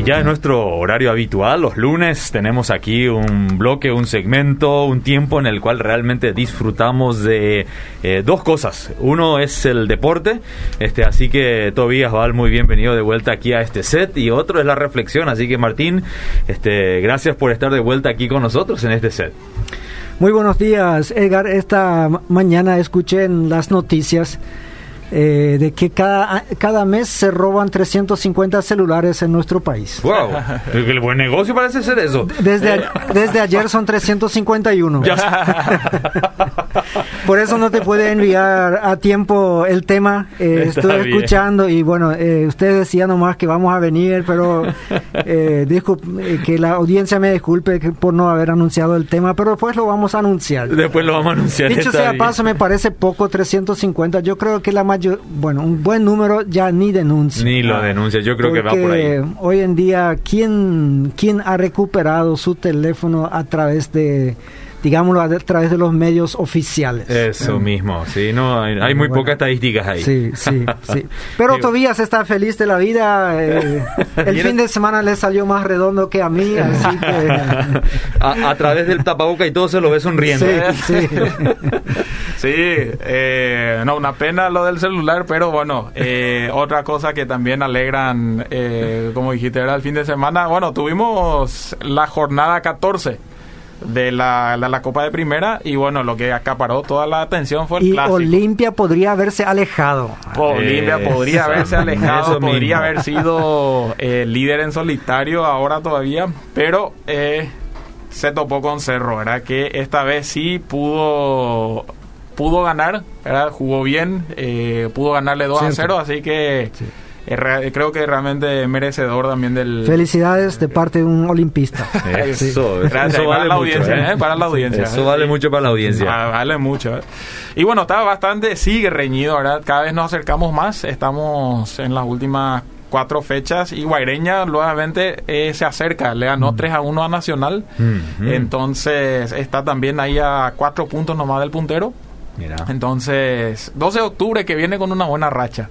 Y ya es nuestro horario habitual, los lunes tenemos aquí un bloque, un segmento, un tiempo en el cual realmente disfrutamos de eh, dos cosas. Uno es el deporte, este, así que Tobías Val, muy bienvenido de vuelta aquí a este set. Y otro es la reflexión, así que Martín, este, gracias por estar de vuelta aquí con nosotros en este set. Muy buenos días, Edgar. Esta mañana escuché en las noticias eh, de que cada, cada mes se roban 350 celulares en nuestro país. ¡Wow! El buen negocio parece ser eso. Desde, eh. desde ayer son 351. Por eso no te puede enviar a tiempo el tema. Eh, estuve escuchando y bueno, eh, usted decía nomás que vamos a venir, pero eh, dijo que la audiencia me disculpe por no haber anunciado el tema, pero después lo vamos a anunciar. Después lo vamos a anunciar. Dicho sea paso, me parece poco 350. Yo creo que la mayor, bueno, un buen número ya ni denuncia. Ni lo denuncia, yo creo que va por ahí. Hoy en día, ¿quién, ¿quién ha recuperado su teléfono a través de digámoslo, a través de los medios oficiales. Eso mismo, sí, no, hay, muy pocas estadísticas ahí. Sí, sí, sí. Pero Tobías está feliz de la vida. Eh, el fin de semana le salió más redondo que a mí, así que... a, través del tapaboca y todo se lo ve sonriendo. Sí, sí. Eh, no, una pena lo del celular, pero bueno, eh, otra cosa que también alegran, como dijiste, era el fin de semana. Bueno, tuvimos la jornada 14 de la, la, Copa de Primera y bueno, lo que acaparó toda la atención fue el y clásico. Olimpia podría haberse alejado. Olimpia podría haberse alejado, podría haber sido eh, líder en solitario ahora todavía, pero eh, se topó con Cerro, ¿verdad? Que esta vez sí pudo pudo ganar, ¿verdad? Jugó bien, eh, pudo ganarle 2 a 0, así que creo que realmente merecedor también del... Felicidades de parte de un olimpista. Eso, Gracias, para, la audiencia, ¿eh? para la audiencia. Eso vale mucho para la audiencia. Ah, vale mucho. ¿eh? Y bueno, está bastante, sigue reñido, ¿verdad? Cada vez nos acercamos más, estamos en las últimas cuatro fechas y Guaireña nuevamente eh, se acerca, le ganó 3 a 1 a Nacional, entonces está también ahí a cuatro puntos nomás del puntero. Mira. Entonces, 12 de octubre que viene con una buena racha.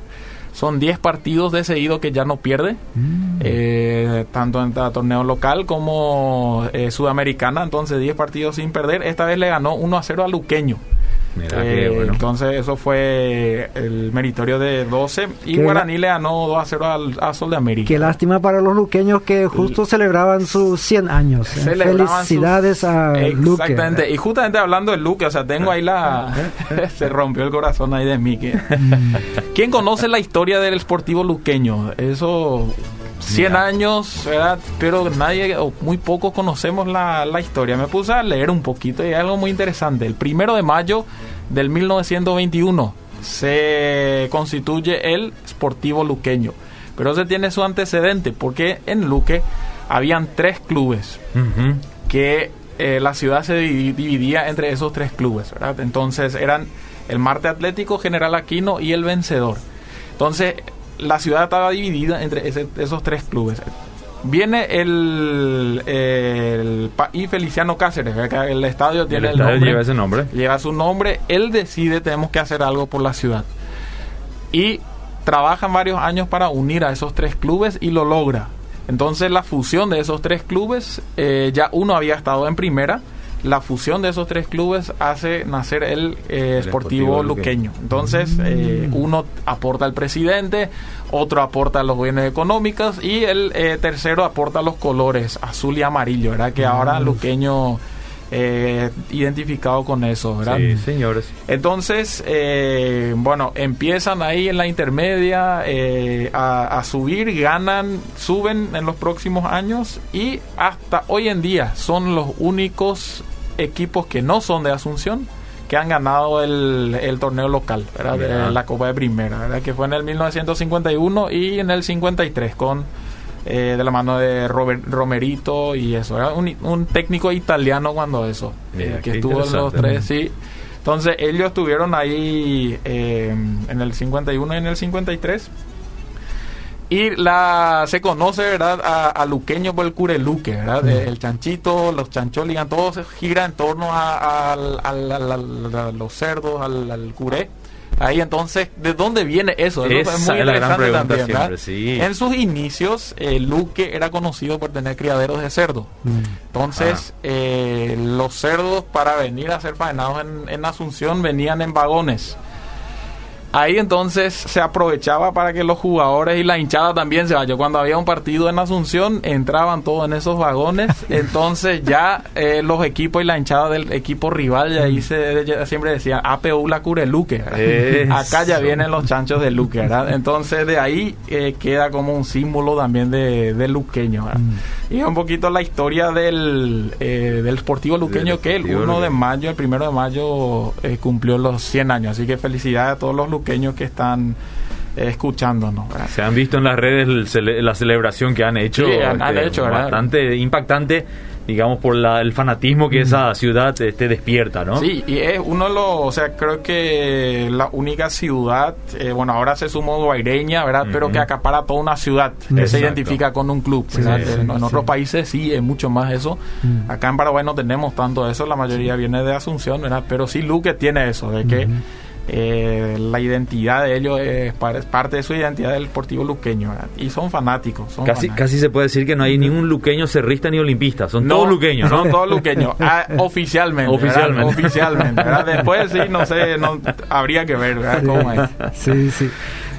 Son 10 partidos de seguido que ya no pierde, mm. eh, tanto en torneo local como eh, sudamericana. Entonces, 10 partidos sin perder. Esta vez le ganó 1 a 0 a Luqueño. Eh, entonces eso fue el meritorio de 12 y Guaraní le ganó 2 a 0 al, a Sol de América. Qué lástima para los luqueños que justo celebraban sus 100 años. Felicidades a Luque. Exactamente. Y justamente hablando de Luque, o sea, tengo ahí la... se rompió el corazón ahí de mí. Mm. ¿Quién conoce la historia del esportivo luqueño? Eso 100 años, ¿verdad? Pero nadie o muy pocos conocemos la, la, historia. Me puse a leer un poquito y hay algo muy interesante. El primero de mayo del 1921 se constituye el Sportivo Luqueño. Pero ese tiene su antecedente porque en Luque habían tres clubes que eh, la ciudad se dividía entre esos tres clubes, ¿verdad? Entonces eran el Marte Atlético, General Aquino y el Vencedor. Entonces la ciudad estaba dividida entre esos tres clubes. Viene el, el, y Feliciano Cáceres, el estadio tiene el, nombre, lleva ese nombre. Lleva su nombre, él decide tenemos que hacer algo por la ciudad. Y trabajan varios años para unir a esos tres clubes y lo logra. Entonces la fusión de esos tres clubes, eh, ya uno había estado en primera, la fusión de esos tres clubes hace nacer el, eh, Sportivo, Luqueño. Entonces, eh, uno aporta al presidente, otro aporta a los bienes económicos y el eh, tercero aporta los colores azul y amarillo, ¿verdad? Que ahora Luqueño eh, identificado con eso, ¿verdad? Sí, señores. Entonces, eh, bueno, empiezan ahí en la intermedia eh, a, subir, ganan, suben en los próximos años y hasta hoy en día son los únicos equipos que no son de Asunción que han ganado el, torneo local, ¿verdad? De la Copa de Primera, ¿verdad? Que fue en el 1951 y en el 53 con eh, de la mano de Robert, Romerito y eso. Era un, técnico italiano cuando eso, eh, que estuvo en los tres, sí. Entonces ellos estuvieron ahí eh, en el 51 y en el 53. Y la se conoce, ¿verdad? A, Luqueño por el cureluque, ¿verdad? el chanchito, los chancholigan, todo se gira en torno a, los cerdos, al, al curé. Ahí entonces, ¿de dónde viene eso? Esa es muy interesante también. sí. En sus inicios, eh, Luque era conocido por tener criaderos de cerdo. Mm. Entonces, ah. eh, los cerdos para venir a ser faenados en, en Asunción venían en vagones. Ahí entonces se aprovechaba para que los jugadores y la hinchada también se vayan. Cuando había un partido en Asunción, entraban todos en esos vagones. Entonces ya eh, los equipos y la hinchada del equipo rival, y ahí se, siempre decían APU la cure Luque. Acá ya vienen los chanchos de Luque. Entonces de ahí eh, queda como un símbolo también de, de luqueño. Mm. Y un poquito la historia del, eh, del Sportivo Luqueño que el 1 de mayo, el 1 de mayo cumplió los 100 años. Así que felicidades a todos los que están eh, escuchándonos. Se han visto en las redes la celebración que han hecho. han, este, hecho, Bastante impactante digamos, por la, el fanatismo que esa ciudad este, despierta, ¿no? Sí, y es uno de los, o sea, creo que la única ciudad, eh, bueno, ahora se sumó Guaireña, ¿verdad? Pero que acapara toda una ciudad, que se identifica con un club, en, otros países sí es mucho más eso. Acá en Paraguay no tenemos tanto eso, la mayoría viene de Asunción, ¿verdad? Pero sí Luque tiene eso, de que eh, la identidad de ellos es, parte de su identidad del deportivo luqueño y son fanáticos. casi, casi se puede decir que no hay ningún luqueño cerrista ni olimpista, son todos luqueños. Son todos luqueños, ah, oficialmente. Oficialmente. oficialmente Después sí, no sé, no, habría que ver cómo es. Sí, sí.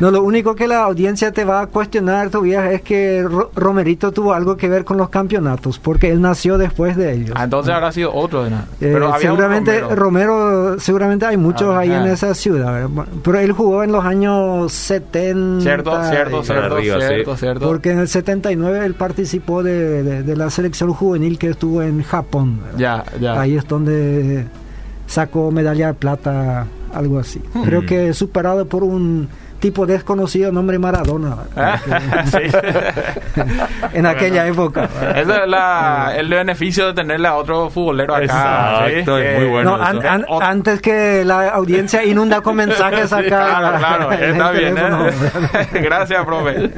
No, lo único que la audiencia te va a cuestionar todavía es que Romerito tuvo algo que ver con los campeonatos, porque él nació después de ellos. Ah, entonces habrá sido otro de nada. Eh, seguramente Romero. seguramente hay muchos ah, ahí en esa ciudad, pero él jugó en los años 70. Cierto, cierto, cierto, cierto, Porque en el 79 él participó de, de, la selección juvenil que estuvo en Japón. Ya, ya. Ahí es donde sacó medalla de plata, algo así. Hmm. Creo que superado por un tipo desconocido nombre Maradona. Ah, en aquella época. es el beneficio de tenerle a otro futbolero acá. muy bueno. antes que la audiencia inunda con mensajes acá. Claro, claro, está bien. ¿eh? Gracias, profe.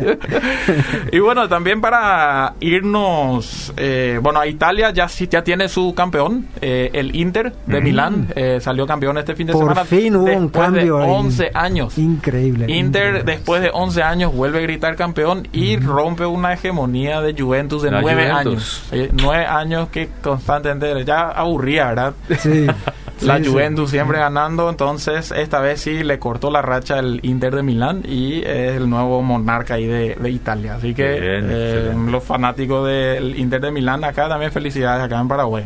y bueno, también para irnos, eh, bueno, a Italia ya, ya tiene su campeón, eh, el Inter de mm. Milán, salió campeón este fin de semana. Por fin hubo un cambio. De 11 años. Increíble. Inter, después de 11 años, vuelve a gritar campeón y rompe una hegemonía de Juventus de 9 años. 9 años que constantemente ya aburría, ¿verdad? Sí. la Juventus siempre ganando, entonces esta vez sí le cortó la racha el Inter de Milán y es el nuevo monarca ahí de, Italia. Así que eh, los fanáticos del Inter de Milán acá también felicidades acá en Paraguay.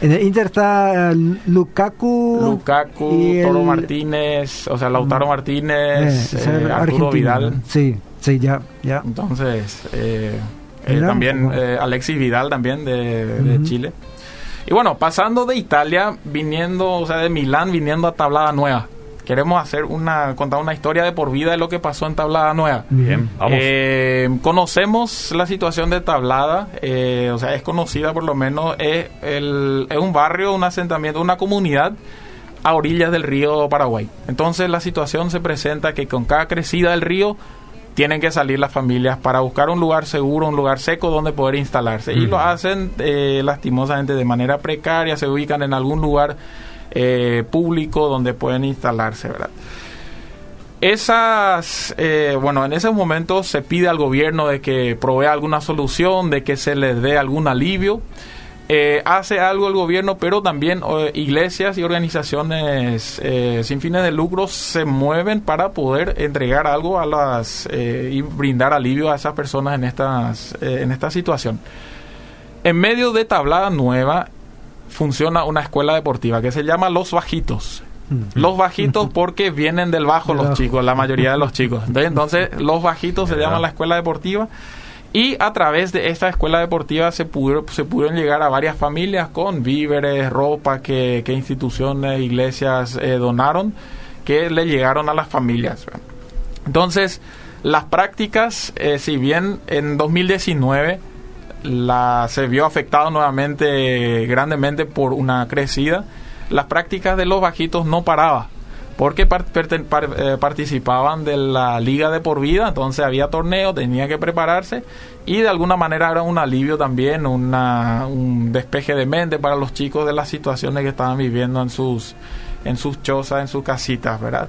En el Inter está eh, Lukaku. Lukaku, Toro Martínez, o sea, Lautaro mm. Martínez, eh, eh, Arturo Vidal. Sí, sí, ya, ya. Entonces, también Alexis Vidal también de, Chile. Y bueno, pasando de Italia, viniendo, o sea, de Milán, viniendo a Tablada Nueva queremos hacer una contar una historia de por vida de lo que pasó en Tablada Nueva. Bien, vamos. Eh, conocemos la situación de Tablada, eh, o sea, es conocida por lo menos, es, el, es un barrio, un asentamiento, una comunidad a orillas del río Paraguay. Entonces la situación se presenta que con cada crecida del río tienen que salir las familias para buscar un lugar seguro, un lugar seco donde poder instalarse. Y lo hacen eh, lastimosamente de manera precaria, se ubican en algún lugar eh, público donde pueden instalarse, ¿verdad? Esas, eh, bueno, en esos momentos se pide al gobierno de que provea alguna solución, de que se les dé algún alivio. Eh, hace algo el gobierno, pero también iglesias y organizaciones sin fines de lucro se mueven para poder entregar algo a las y brindar alivio a esas personas en estas en esta situación. En medio de tablada nueva, funciona una escuela deportiva que se llama Los Bajitos. Mm. Los bajitos porque vienen del bajo los chicos, la mayoría de los chicos. Entonces, los bajitos se llaman la escuela deportiva y a través de esta escuela deportiva se, se pudieron llegar a varias familias con víveres, ropa que, instituciones, iglesias eh, donaron, que le llegaron a las familias. Entonces, las prácticas, eh, si bien en 2019 la, se vio afectado nuevamente grandemente por una crecida. Las prácticas de los bajitos no paraban porque eh, participaban de la liga de por vida, entonces había torneo, tenía que prepararse y de alguna manera era un alivio también, una, un despeje de mente para los chicos de las situaciones que estaban viviendo en sus, en sus chozas, en sus casitas, ¿verdad?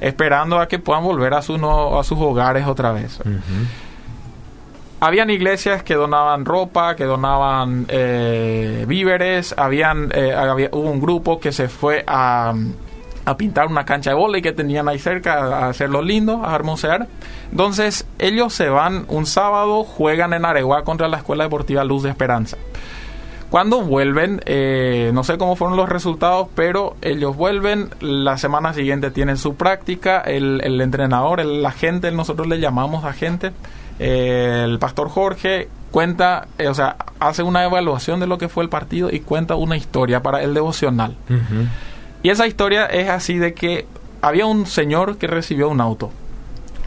esperando a que puedan volver a, su a sus hogares otra vez. Habían iglesias que donaban ropa, que donaban eh, víveres, habían, eh, hubo un grupo que se fue a, a pintar una cancha de volei que tenían ahí cerca, a hacerlo lindo, a hermosear. Entonces ellos se van un sábado, juegan en Areguá contra la Escuela Deportiva Luz de Esperanza. Cuando vuelven, eh, no sé cómo fueron los resultados, pero ellos vuelven, la semana siguiente tienen su práctica, el, el entrenador, el agente, nosotros le llamamos agente, eh, el pastor Jorge cuenta, eh, o sea, hace una evaluación de lo que fue el partido y cuenta una historia para el devocional. Y esa historia es así de que había un señor que recibió un auto.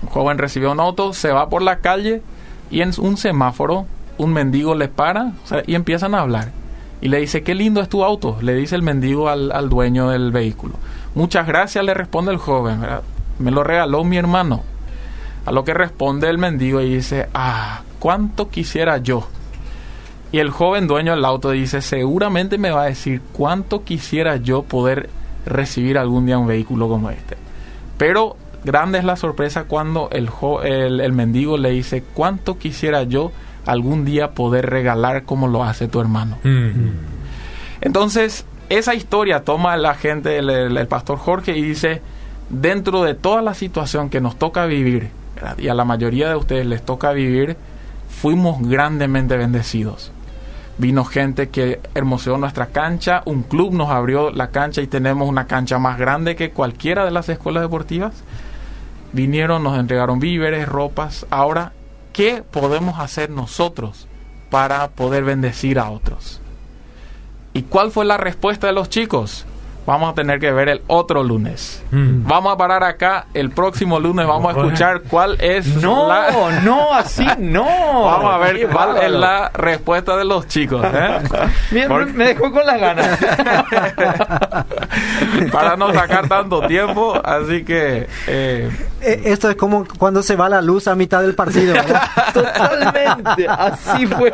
Un joven recibió un auto, se va por la calle y en un semáforo un mendigo le para y empiezan a hablar. Y le dice, qué lindo es tu auto, le dice el mendigo al, dueño del vehículo. Muchas gracias, le responde el joven, me lo regaló mi hermano. A lo que responde el mendigo y dice, ah, cuánto quisiera yo. Y el joven dueño del auto dice, seguramente me va a decir cuánto quisiera yo poder recibir algún día un vehículo como este. Pero grande es la sorpresa cuando el, el, el mendigo le dice, cuánto quisiera yo algún día poder regalar como lo hace tu hermano. Mm. Entonces, esa historia toma la gente, el, pastor Jorge, y dice, dentro de toda la situación que nos toca vivir, y a la mayoría de ustedes les toca vivir, fuimos grandemente bendecidos. Vino gente que hermoseó nuestra cancha, un club nos abrió la cancha y tenemos una cancha más grande que cualquiera de las escuelas deportivas. Vinieron, nos entregaron víveres, ropas. Ahora ¿qué podemos hacer nosotros para poder bendecir a otros? ¿Y cuál fue la respuesta de los chicos? Vamos a tener que ver el otro lunes. Mm. Vamos a parar acá. El próximo lunes vamos a escuchar cuál es. No, no, así no. Vamos a ver cuál es la respuesta de los chicos. ¿eh? Me dejó con las ganas. Para no sacar tanto tiempo, así que. Eh, eh, Esto es como cuando se va la luz a mitad del partido. Totalmente, así fue.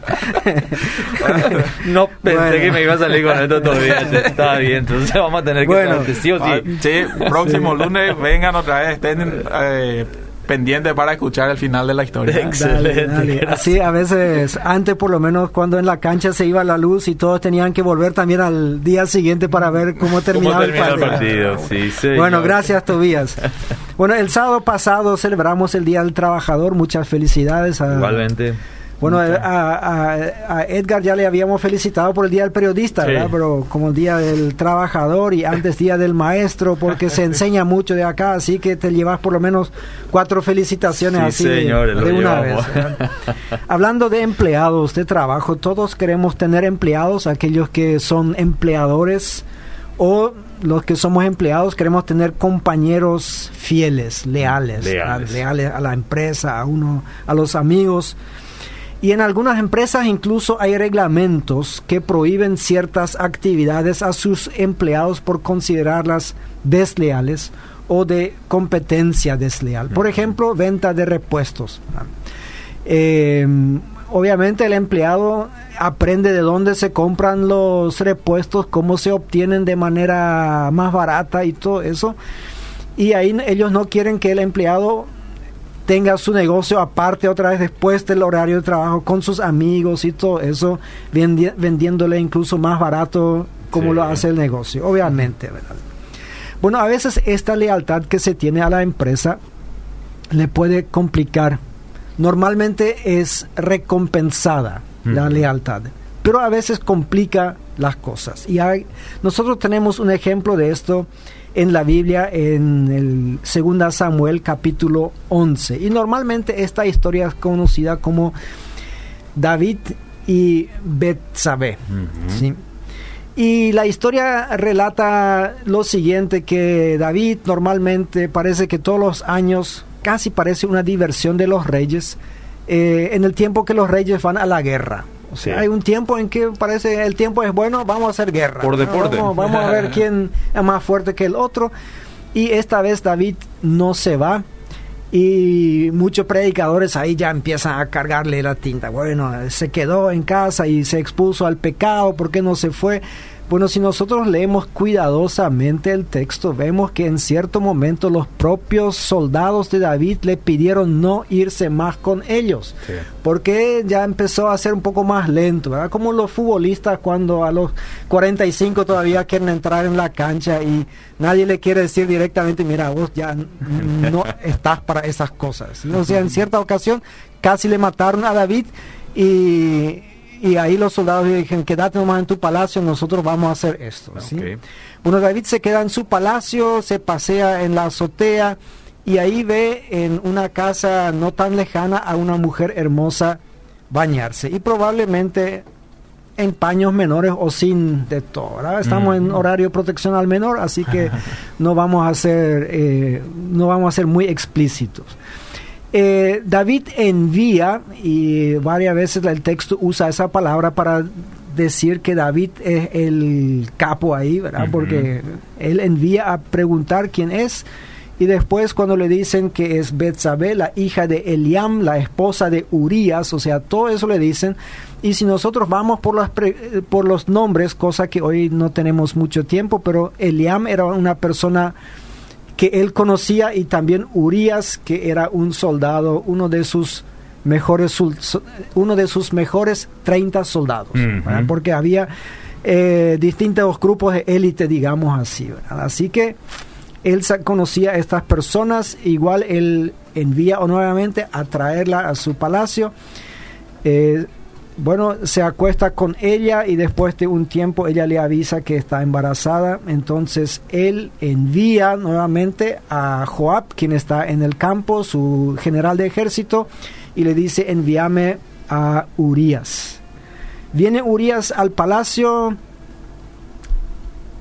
no pensé que me iba a salir con esto todavía. Está bien, entonces vamos a tener que bueno, sí ah, sí. próximo lunes vengan otra vez, estén eh, pendientes para escuchar el final de la historia. Excelente. Así a veces, antes por lo menos cuando en la cancha se iba la luz y todos tenían que volver también al día siguiente para ver cómo terminaba el partido. bueno, gracias Tobías. Bueno, el sábado pasado celebramos el Día del Trabajador. Muchas felicidades. A, Igualmente bueno, a, Edgar ya le habíamos felicitado por el Día del Periodista, ¿verdad? Pero como el Día del Trabajador y antes Día del Maestro, porque se enseña mucho de acá, así que te llevas por lo menos cuatro felicitaciones así de, una vez. Hablando de empleados, de trabajo, todos queremos tener empleados, aquellos que son empleadores o los que somos empleados queremos tener compañeros fieles, leales, leales, leales a la empresa, a uno, a los amigos. Y en algunas empresas incluso hay reglamentos que prohíben ciertas actividades a sus empleados por considerarlas desleales o de competencia desleal. Por ejemplo, venta de repuestos. Em, obviamente el empleado aprende de dónde se compran los repuestos, cómo se obtienen de manera más barata y todo eso. Y ahí ellos no quieren que el empleado tenga su negocio aparte otra vez después del horario de trabajo con sus amigos y todo eso, vendiéndole incluso más barato como lo hace el negocio, obviamente, ¿verdad? Bueno, a veces esta lealtad que se tiene a la empresa le puede complicar. Normalmente es recompensada la lealtad, pero a veces complica las cosas. Y hay, nosotros tenemos un ejemplo de esto en la Biblia en el 2 Samuel capítulo 11. Y normalmente esta historia es conocida como David y Betsabé. Y la historia relata lo siguiente, que David normalmente parece que todos los años, casi parece una diversión de los reyes, eh, en el tiempo que los reyes van a la guerra. O sea, hay un tiempo en que parece el tiempo es bueno, vamos a hacer guerra. Por deporte. Vamos, a ver quién es más fuerte que el otro. Y esta vez David no se va. Y muchos predicadores ahí ya empiezan a cargarle la tinta. Bueno, se quedó en casa y se expuso al pecado, ¿por qué no se fue? Bueno, si nosotros leemos cuidadosamente el texto, vemos que en cierto momento los propios soldados de David le pidieron no irse más con ellos, porque ya empezó a ser un poco más lento, ¿verdad? Como los futbolistas cuando a los 45 todavía quieren entrar en la cancha y nadie le quiere decir directamente, mira, vos ya no estás para esas cosas. O sea, en cierta ocasión casi le mataron a David y y ahí los soldados le dijeron, quédate nomás en tu palacio, nosotros vamos a hacer esto. Bueno, David se queda en su palacio, se pasea en la azotea y ahí ve en una casa no tan lejana a una mujer hermosa bañarse y probablemente en paños menores o sin de todo. Estamos en horario protección al menor, así que no vamos a ser, eh, no vamos a ser muy explícitos. Eh, David envía, y varias veces el texto usa esa palabra para decir que David es el capo ahí, ¿verdad? Porque él envía a preguntar quién es. Y después cuando le dicen que es Betsabé, la hija de Eliam, la esposa de Urias, o sea, todo eso le dicen. Y si nosotros vamos por, las por los nombres, cosa que hoy no tenemos mucho tiempo, pero Eliam era una persona que él conocía y también Urias, que era un soldado, uno de sus mejores, uno de sus mejores 30 soldados, porque había eh, distintos grupos de élite, digamos así. Así que él conocía a estas personas, igual él envía nuevamente a traerla a su palacio. Eh, bueno, se acuesta con ella y después de un tiempo ella le avisa que está embarazada. Entonces él envía nuevamente a Joab, quien está en el campo, su general de ejército, y le dice, envíame a Urias. Viene Urias al palacio.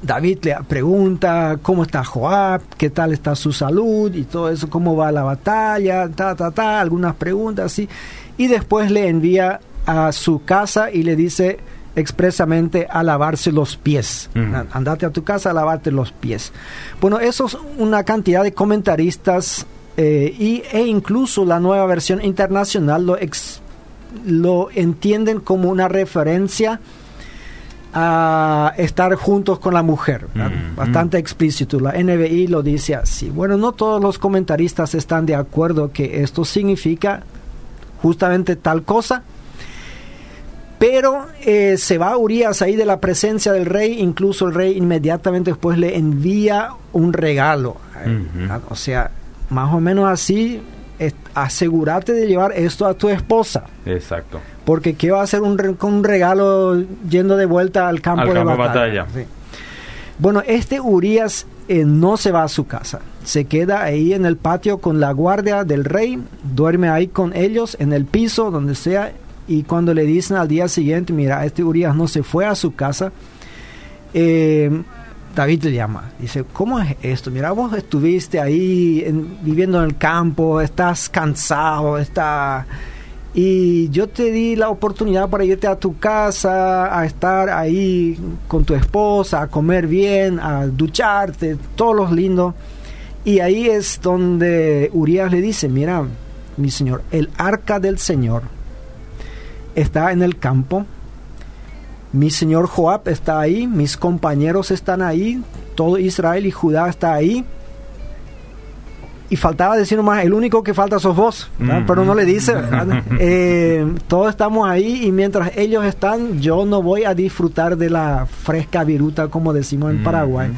David le pregunta cómo está Joab, qué tal está su salud y todo eso, cómo va la batalla, ta, ta, ta, algunas preguntas así. Y después le envía a su casa y le dice expresamente a lavarse los pies. Andate a tu casa a lavarte los pies. Bueno, eso es una cantidad de comentaristas eh, y, e incluso la nueva versión internacional lo, lo entienden como una referencia a estar juntos con la mujer, bastante explícito. La NBI lo dice así. Bueno, no todos los comentaristas están de acuerdo que esto significa justamente tal cosa, pero eh, se va Urias ahí de la presencia del rey, incluso el rey inmediatamente después le envía un regalo. O sea, más o menos así, asegúrate de llevar esto a tu esposa. Exacto. Porque ¿qué va a hacer un, un regalo yendo de vuelta al campo, de batalla? Bueno, este Urias eh, no se va a su casa, se queda ahí en el patio con la guardia del rey, duerme ahí con ellos en el piso, donde sea, y cuando le dicen al día siguiente, mira, este Urias no se fue a su casa, eh, David le llama, dice, ¿cómo es esto? Mira, vos estuviste ahí viviendo en el campo, estás cansado, está... Y yo te di la oportunidad para irte a tu casa, a estar ahí con tu esposa, a comer bien, a ducharte, todos los lindos. Y ahí es donde Urias le dice, mira, mi señor, el arca del Señor está en el campo. Mi señor Joab está ahí, mis compañeros están ahí, todo Israel y Judá está ahí. Y faltaba decir nomás, el único que falta sos vos, pero no le dice, eh, todos estamos ahí y mientras ellos están, yo no voy a disfrutar de la fresca viruta, como decimos en Paraguay.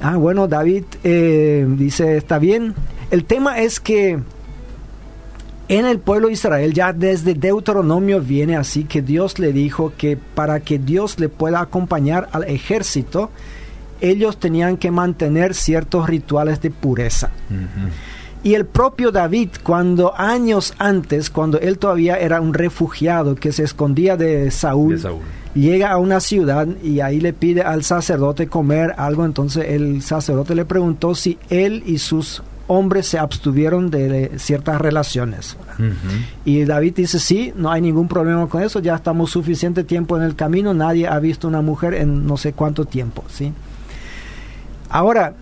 Ah, bueno, David eh, dice, está bien. El tema es que en el pueblo de Israel ya desde Deuteronomio viene así que Dios le dijo que para que Dios le pueda acompañar al ejército, ellos tenían que mantener ciertos rituales de pureza. Y el propio David, cuando años antes, cuando él todavía era un refugiado que se escondía de Saúl, de Saúl, llega a una ciudad y ahí le pide al sacerdote comer algo, entonces el sacerdote le preguntó si él y sus hombres se abstuvieron de, ciertas relaciones. Y David dice, sí, no hay ningún problema con eso, ya estamos suficiente tiempo en el camino, nadie ha visto una mujer en no sé cuánto tiempo. ¿sí? Ahora,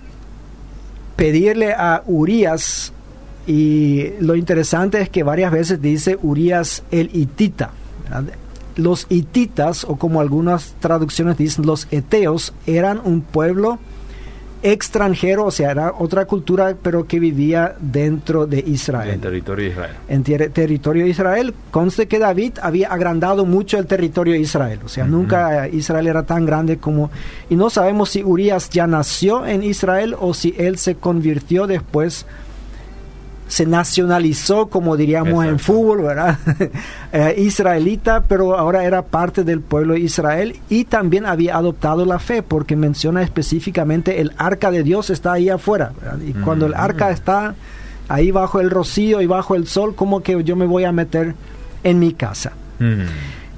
pedirle a Urias, y lo interesante es que varias veces dice Urias el hitita, los hititas, o como algunas traducciones dicen, los eteos, eran un pueblo extranjero, o sea, era otra cultura, pero que vivía dentro de Israel. En territorio de Israel. En territorio de Israel. Conste que David había agrandado mucho el territorio de Israel, o sea, nunca Israel era tan grande como... Y no sabemos si Urias ya nació en Israel o si él se convirtió después se nacionalizó, como diríamos en fútbol, ¿verdad? Eh, israelita, pero ahora era parte del pueblo de Israel y también había adoptado la fe, porque menciona específicamente el arca de Dios está ahí afuera. Y cuando el arca está ahí bajo el rocío y bajo el sol, como que yo me voy a meter en mi casa.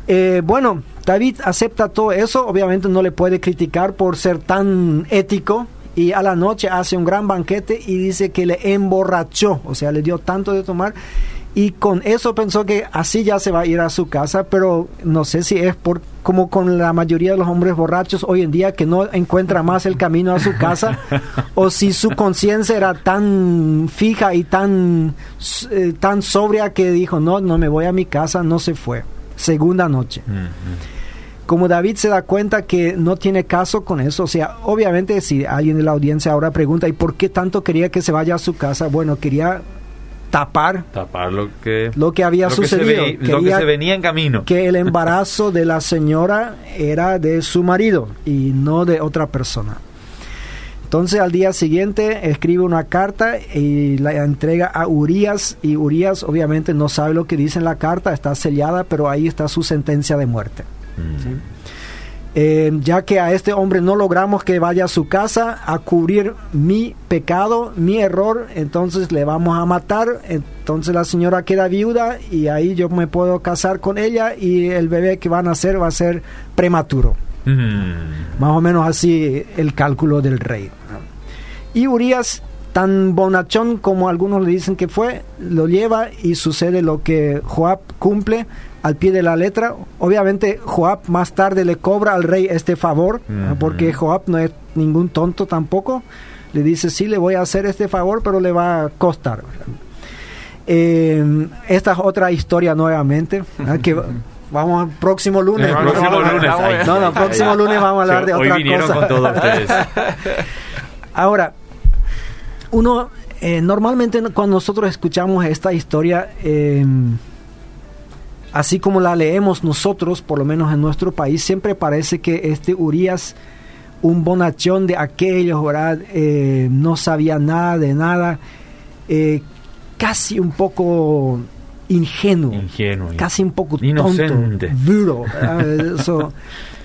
Eh, bueno, David acepta todo eso, obviamente no le puede criticar por ser tan ético, y a la noche hace un gran banquete y dice que le emborrachó, o sea, le dio tanto de tomar y con eso pensó que así ya se va a ir a su casa, pero no sé si es por como con la mayoría de los hombres borrachos hoy en día que no encuentra más el camino a su casa o si su conciencia era tan fija y tan eh, tan sobria que dijo, "No, no me voy a mi casa", no se fue. Segunda noche como David se da cuenta que no tiene caso con eso, o sea, obviamente si alguien de la audiencia ahora pregunta, ¿y por qué tanto quería que se vaya a su casa? Bueno, quería tapar, tapar lo que, lo que había sucedido. lo que se venía en camino. Que el embarazo de la señora era de su marido y no de otra persona. Entonces al día siguiente escribe una carta y la entrega a Urias y Urias obviamente no sabe lo que dice en la carta, está sellada, pero ahí está su sentencia de muerte. Eh, ya que a este hombre no logramos que vaya a su casa a cubrir mi pecado, mi error, entonces le vamos a matar, entonces la señora queda viuda y ahí yo me puedo casar con ella y el bebé que van a hacer va a ser prematuro. Más o menos así el cálculo del rey. Y Urias, tan bonachón como algunos le dicen que fue, lo lleva y sucede lo que Joab cumple al pie de la letra. Obviamente Joab más tarde le cobra al rey este favor, porque Joab no es ningún tonto tampoco. Le dice, sí, le voy a hacer este favor, pero le va a costar. Eh, esta es otra historia nuevamente, que vamos al próximo lunes. próximo lunes no, no, próximo lunes vamos a hablar de otra cosa. con todos ustedes. Ahora, uno, eh, normalmente cuando nosotros escuchamos esta historia, eh, así como la leemos nosotros, por lo menos en nuestro país, siempre parece que este Urias, un bonachón de aquellos, ¿verdad? Eh, no sabía nada de nada, eh, casi un poco ingenuo, casi un poco tonto, duro.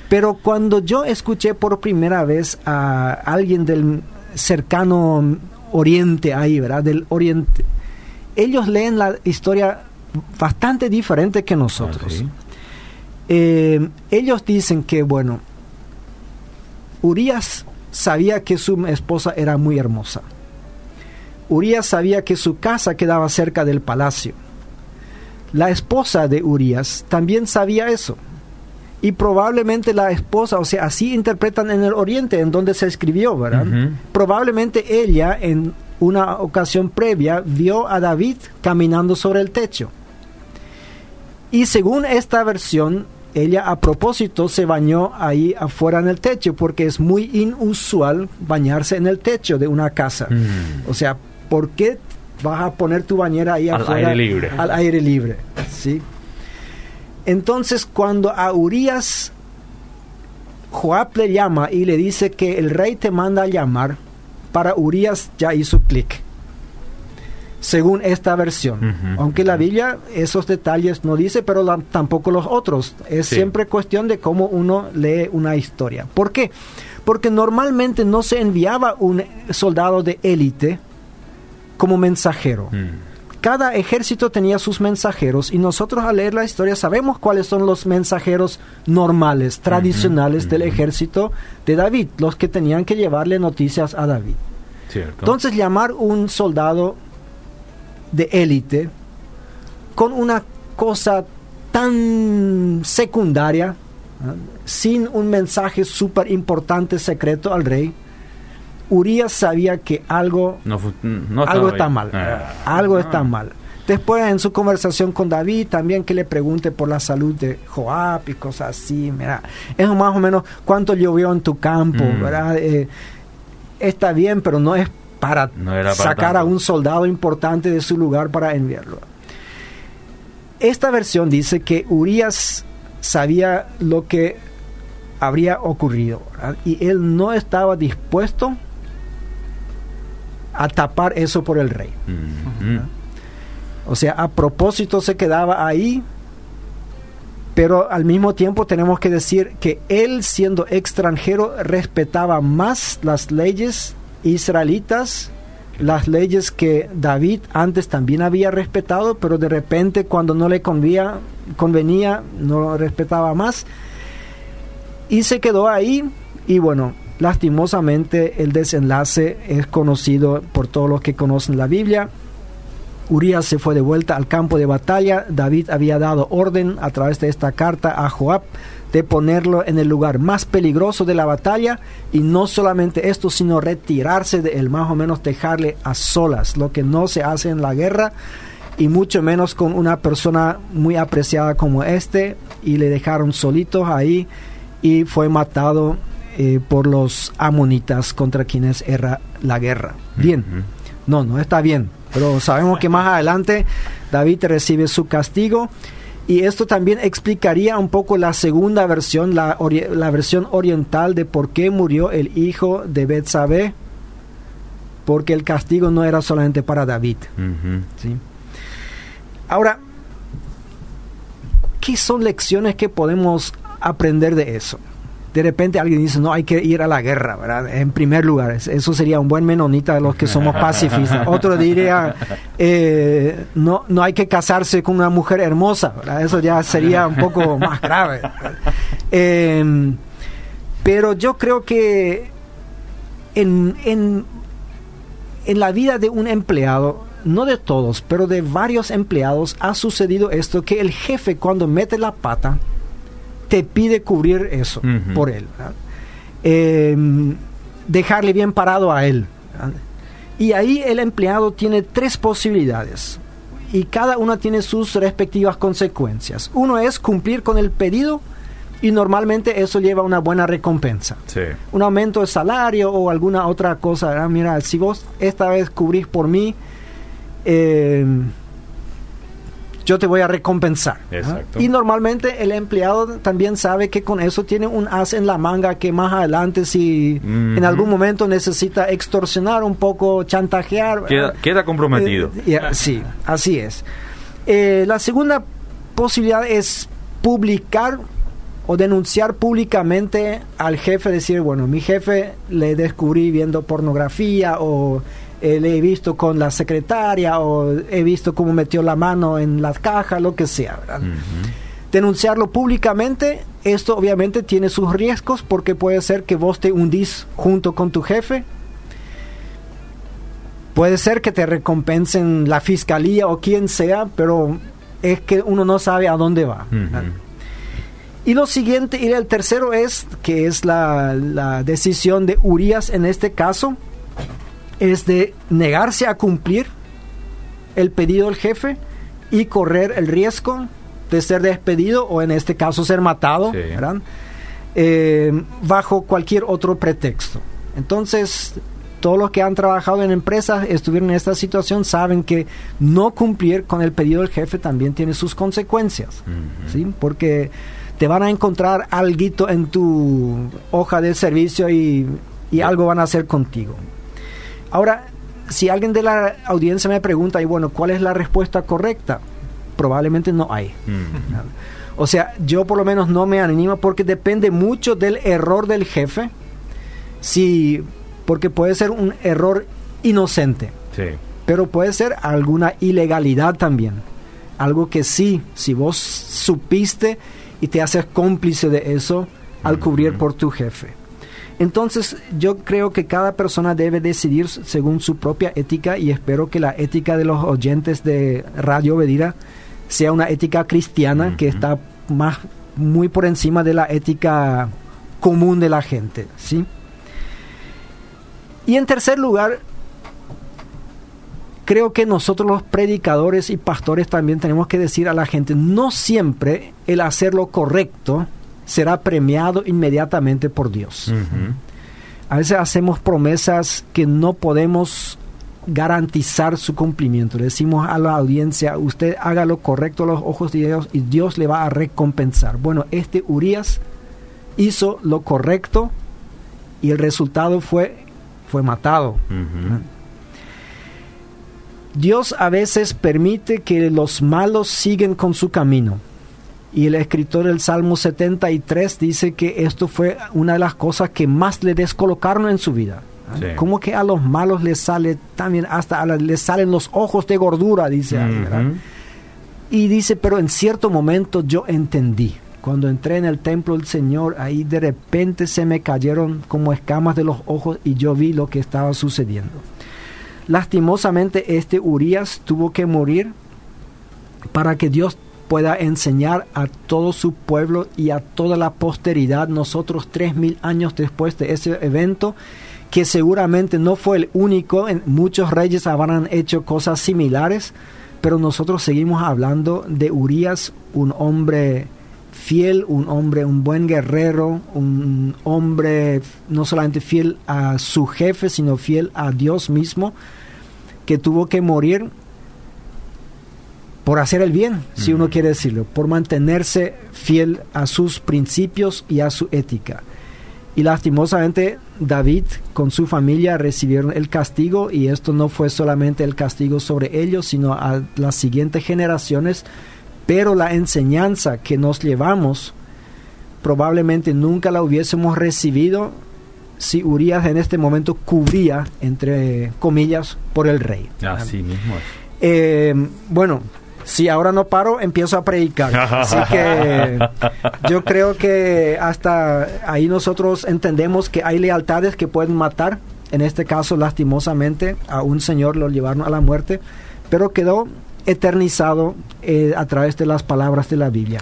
Pero cuando yo escuché por primera vez a alguien del cercano oriente ahí, ¿verdad? Del oriente, ellos leen la historia bastante diferente que nosotros. Ah, eh, ellos dicen que, bueno, Urias sabía que su esposa era muy hermosa. Urias sabía que su casa quedaba cerca del palacio. La esposa de Urias también sabía eso. Y probablemente la esposa, o sea, así interpretan en el Oriente, en donde se escribió, ¿verdad? Probablemente ella en una ocasión previa vio a David caminando sobre el techo. Y según esta versión, ella a propósito se bañó ahí afuera en el techo porque es muy inusual bañarse en el techo de una casa. Mm. O sea, ¿por qué vas a poner tu bañera ahí al aire libre? Al aire libre, ¿sí? Entonces, cuando a Urias Joab le llama y le dice que el rey te manda a llamar, para Urias ya hizo clic según esta versión. Aunque la Biblia esos detalles no dice, pero tampoco los otros. Es siempre cuestión de cómo uno lee una historia. ¿Por qué? Porque normalmente no se enviaba un soldado de élite como mensajero. Mm. Cada ejército tenía sus mensajeros y nosotros al leer la historia sabemos cuáles son los mensajeros normales, tradicionales del ejército de David, los que tenían que llevarle noticias a David. Entonces llamar un soldado de élite con una cosa tan secundaria, sin un mensaje súper importante secreto al rey, Urias sabía que algo, algo está mal. Ah. Algo está mal. Después en su conversación con David también que le pregunte por la salud de Joab y cosas así, mira, es más o menos cuánto llovió en tu campo, mm. ¿verdad? Eh, está bien, pero no es para, sacar a un soldado importante de su lugar para enviarlo. Esta versión dice que Urias sabía lo que habría ocurrido y él no estaba dispuesto a tapar eso por el rey. O sea, a propósito se quedaba ahí, pero al mismo tiempo tenemos que decir que él siendo extranjero respetaba más las leyes israelitas, las leyes que David antes también había respetado, pero de repente cuando no le convenía, no lo respetaba más. Y se quedó ahí y bueno, lastimosamente el desenlace es conocido por todos los que conocen la Biblia. Urias se fue de vuelta al campo de batalla. David había dado orden a través de esta carta a Joab de ponerlo en el lugar más peligroso de la batalla y no solamente esto, sino retirarse de él, más o menos dejarle a solas, lo que no se hace en la guerra y mucho menos con una persona muy apreciada como este y le dejaron solitos ahí y fue matado eh, por los amonitas contra quienes era la guerra. Bien, no, no está bien pero sabemos que más adelante David recibe su castigo. Y esto también explicaría un poco la segunda versión, la, versión oriental de por qué murió el hijo de Betsabé, porque el castigo no era solamente para David. ¿sí? Ahora, ¿qué son lecciones que podemos aprender de eso? De repente alguien dice, no, hay que ir a la guerra, ¿verdad? En primer lugar, eso sería un buen menonita de los que somos pacifistas. Otro diría, eh, no, no hay que casarse con una mujer hermosa, ¿verdad? Eso ya sería un poco más grave. Em, pero yo creo que en, en, en la vida de un empleado, no de todos, pero de varios empleados, ha sucedido esto, que el jefe cuando mete la pata, te pide cubrir eso por él. Em, dejarle bien parado a él. Y ahí el empleado tiene tres posibilidades y cada una tiene sus respectivas consecuencias. Uno es cumplir con el pedido y normalmente eso lleva una buena recompensa. Un aumento de salario o alguna otra cosa. Mira, si vos esta vez cubrís por mí, eh, yo te voy a recompensar. Y normalmente el empleado también sabe que con eso tiene un as en la manga que más adelante si en algún momento necesita extorsionar un poco, chantajear. Queda, comprometido. Eh, sí, así es. Eh, la segunda posibilidad es publicar o denunciar públicamente al jefe, decir, bueno, mi jefe le descubrí viendo pornografía o eh, le he visto con la secretaria o he visto cómo metió la mano en la caja, lo que sea. Denunciarlo públicamente, esto obviamente tiene sus riesgos porque puede ser que vos te hundís junto con tu jefe. Puede ser que te recompensen la fiscalía o quien sea, pero es que uno no sabe a dónde va. Y lo siguiente, y el tercero es, que es la, la decisión de Urias en este caso, es de negarse a cumplir el pedido del jefe y correr el riesgo de ser despedido o en este caso ser matado, eh, bajo cualquier otro pretexto. Entonces, todos los que han trabajado en empresas, estuvieron en esta situación, saben que no cumplir con el pedido del jefe también tiene sus consecuencias, ¿sí? Porque te van a encontrar algo en tu hoja de servicio y, y algo van a hacer contigo. Ahora, si alguien de la audiencia me pregunta, y bueno, ¿cuál es la respuesta correcta? Probablemente no hay. Mm. O sea, yo por lo menos no me animo porque depende mucho del error del jefe. Si, porque puede ser un error inocente. Pero puede ser alguna ilegalidad también. Algo que sí, si vos supiste y te haces cómplice de eso al cubrir por tu jefe. Entonces yo creo que cada persona debe decidir según su propia ética y espero que la ética de los oyentes de Radio Bedira sea una ética cristiana que está más muy por encima de la ética común de la gente, ¿sí? Y en tercer lugar, creo que nosotros los predicadores y pastores también tenemos que decir a la gente, no siempre el hacer lo correcto será premiado inmediatamente por Dios. A veces hacemos promesas que no podemos garantizar su cumplimiento. Le decimos a la audiencia, usted haga lo correcto a los ojos de Dios y Dios le va a recompensar. Bueno, este Urias hizo lo correcto y el resultado fue, fue matado. Dios a veces permite que los malos siguen con su camino. Y el escritor del Salmo 73 dice que esto fue una de las cosas que más le descolocaron en su vida. Como que a los malos les sale también, hasta les salen los ojos de gordura, dice Y dice, pero en cierto momento yo entendí. Cuando entré en el templo del Señor, ahí de repente se me cayeron como escamas de los ojos y yo vi lo que estaba sucediendo. Lastimosamente este Urias tuvo que morir para que Dios pueda enseñar a todo su pueblo y a toda la posteridad, nosotros tres mil años después de ese evento, que seguramente no fue el único, muchos reyes habrán hecho cosas similares, pero nosotros seguimos hablando de Urias, un hombre fiel, un hombre, un buen guerrero, un hombre no solamente fiel a su jefe, sino fiel a Dios mismo, que tuvo que morir por hacer el bien, si uno quiere decirlo, por mantenerse fiel a sus principios y a su ética. Y lastimosamente David con su familia recibieron el castigo y esto no fue solamente el castigo sobre ellos, sino a las siguientes generaciones, pero la enseñanza que nos llevamos probablemente nunca la hubiésemos recibido si Urias en este momento cubría, entre comillas, por el rey. Así mismo eh, bueno, si ahora no paro, empiezo a predicar. Así que yo creo que hasta ahí nosotros entendemos que hay lealtades que pueden matar. En este caso, lastimosamente, a un señor lo llevaron a la muerte, pero quedó eternizado eh, a través de las palabras de la Biblia.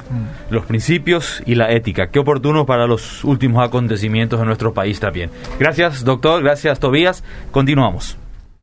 Los principios y la ética. Qué oportuno para los últimos acontecimientos de nuestro país también. Gracias, doctor. Gracias, Tobías. Continuamos.